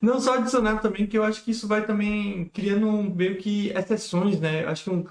Não, só adicionar também que eu acho que isso vai também criando meio que exceções, né? Eu acho que um,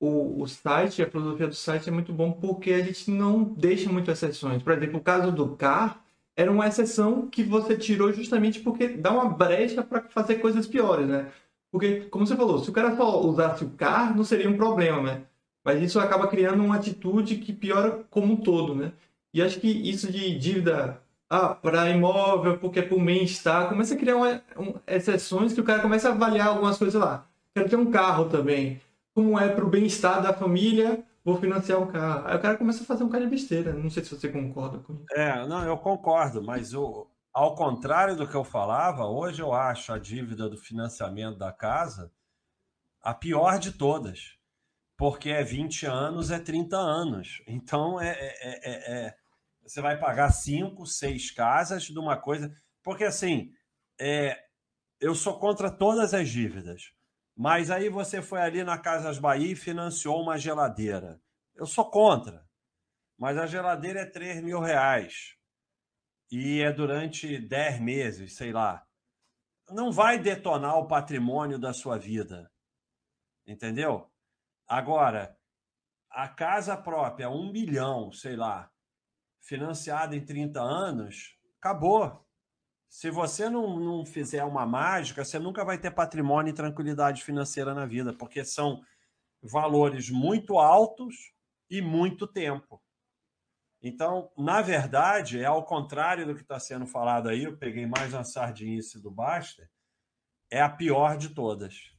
o, o site, a filosofia do site é muito bom porque a gente não deixa muito exceções. Por exemplo, o caso do CAR era uma exceção que você tirou justamente porque dá uma brecha para fazer coisas piores, né? Porque, como você falou, se o cara só usasse o CAR, não seria um problema, né? Mas isso acaba criando uma atitude que piora como um todo, né? E acho que isso de dívida ah, para imóvel, porque é por bem-estar, começa a criar uma, um, exceções que o cara começa a avaliar algumas coisas lá. Quero ter um carro também. Como é para o bem-estar da família, vou financiar um carro. Aí o cara começa a fazer um cara de besteira. Não sei se você concorda com isso. É, não, eu concordo, mas o, ao contrário do que eu falava, hoje eu acho a dívida do financiamento da casa a pior de todas. Porque é 20 anos, é 30 anos. Então é, é, é, é você vai pagar cinco, seis casas de uma coisa. Porque assim, é, eu sou contra todas as dívidas. Mas aí você foi ali na Casas Bahia e financiou uma geladeira. Eu sou contra. Mas a geladeira é 3 mil reais. E é durante 10 meses, sei lá. Não vai detonar o patrimônio da sua vida. Entendeu? Agora, a casa própria, um milhão, sei lá, financiada em 30 anos, acabou. Se você não, não fizer uma mágica, você nunca vai ter patrimônio e tranquilidade financeira na vida, porque são valores muito altos e muito tempo. Então, na verdade, é ao contrário do que está sendo falado aí, eu peguei mais uma sardinice do Baster, é a pior de todas.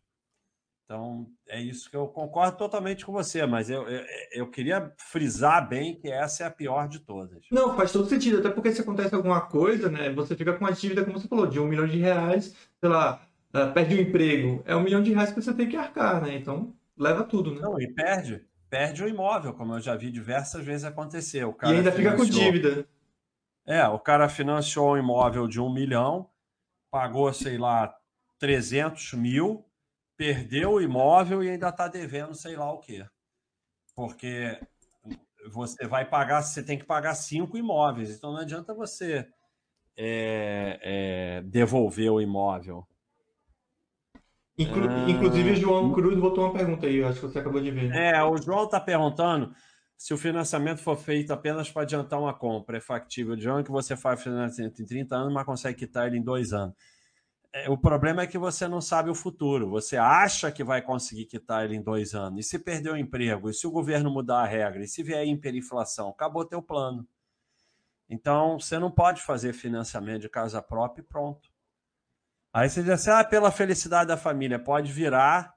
Então, é isso que eu concordo totalmente com você, mas eu, eu, eu, queria frisar bem que essa é a pior de todas. Não, faz todo sentido, até porque se acontece alguma coisa, né, você fica com uma dívida, como você falou, de um milhão de reais, sei lá, uh, perde o emprego, é um milhão de reais que você tem que arcar, né? Então, leva tudo, né? Não, e perde, perde o imóvel, como eu já vi diversas vezes acontecer. O cara e ainda financiou... fica com dívida. É, o cara financiou um imóvel de um milhão, pagou, sei lá, 300 mil, perdeu o imóvel e ainda está devendo sei lá o quê. Porque você vai pagar, você tem que pagar cinco imóveis, então não adianta você é, é, devolver o imóvel. Inclu ah, inclusive, o João Cruz botou uma pergunta aí, acho que você acabou de ver. É, o João está perguntando se o financiamento for feito apenas para adiantar uma compra. É factível, João, que você faz financiamento em 30 anos, mas consegue quitar ele em dois anos. É, o problema é que você não sabe o futuro. Você acha que vai conseguir quitar ele em dois anos. E se perder o emprego? E se o governo mudar a regra? E se vier hiperinflação? Acabou teu plano. Então, você não pode fazer financiamento de casa própria e pronto. Aí você diz assim, ah, pela felicidade da família. Pode virar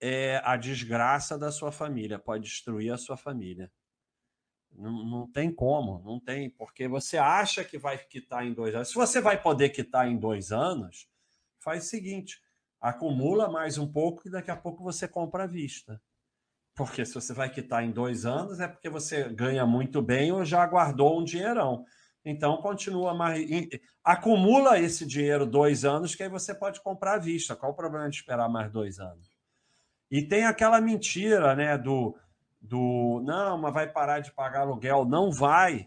é, a desgraça da sua família. Pode destruir a sua família. Não, não tem como, não tem, porque você acha que vai quitar em dois anos. Se você vai poder quitar em dois anos, faz o seguinte: acumula mais um pouco e daqui a pouco você compra à vista. Porque se você vai quitar em dois anos, é porque você ganha muito bem ou já guardou um dinheirão. Então, continua mais. Acumula esse dinheiro dois anos, que aí você pode comprar à vista. Qual o problema de esperar mais dois anos? E tem aquela mentira, né, do do não, mas vai parar de pagar aluguel. Não vai,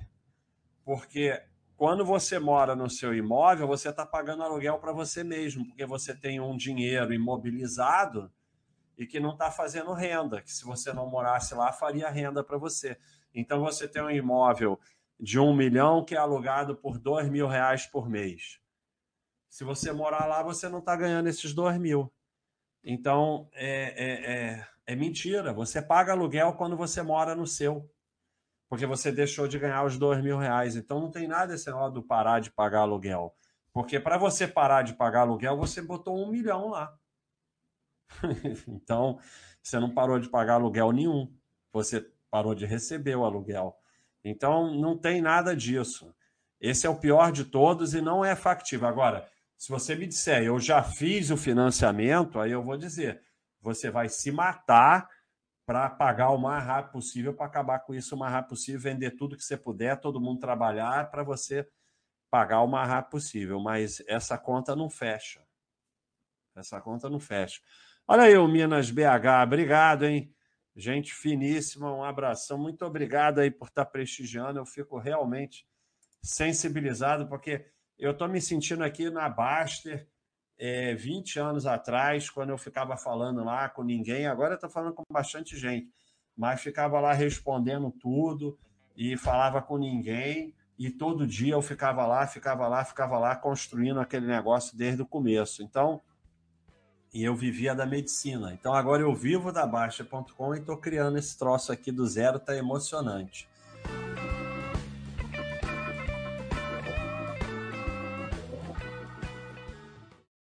porque quando você mora no seu imóvel, você está pagando aluguel para você mesmo, porque você tem um dinheiro imobilizado e que não está fazendo renda, que se você não morasse lá, faria renda para você. Então você tem um imóvel de um milhão que é alugado por dois mil reais por mês. Se você morar lá, você não está ganhando esses dois mil. Então, é, é, é é mentira. Você paga aluguel quando você mora no seu. Porque você deixou de ganhar os dois mil reais. Então não tem nada esse negócio do parar de pagar aluguel. Porque para você parar de pagar aluguel, você botou um milhão lá. então, você não parou de pagar aluguel nenhum. Você parou de receber o aluguel. Então, não tem nada disso. Esse é o pior de todos e não é factível. Agora, se você me disser, eu já fiz o financiamento, aí eu vou dizer, você vai se matar para pagar o mais rápido possível, para acabar com isso o mais rápido possível, vender tudo que você puder, todo mundo trabalhar para você pagar o mais rápido possível. Mas essa conta não fecha. Essa conta não fecha. Olha aí o Minas BH, obrigado, hein? Gente finíssima, um abração. Muito obrigado aí por estar prestigiando. Eu fico realmente sensibilizado, porque eu estou me sentindo aqui na Baster é, 20 anos atrás, quando eu ficava falando lá com ninguém, agora eu estou falando com bastante gente, mas ficava lá respondendo tudo e falava com ninguém, e todo dia eu ficava lá, ficava lá, ficava lá, construindo aquele negócio desde o começo. Então, e eu vivia da medicina. Então agora eu vivo da Baixa.com e estou criando esse troço aqui do zero, tá emocionante.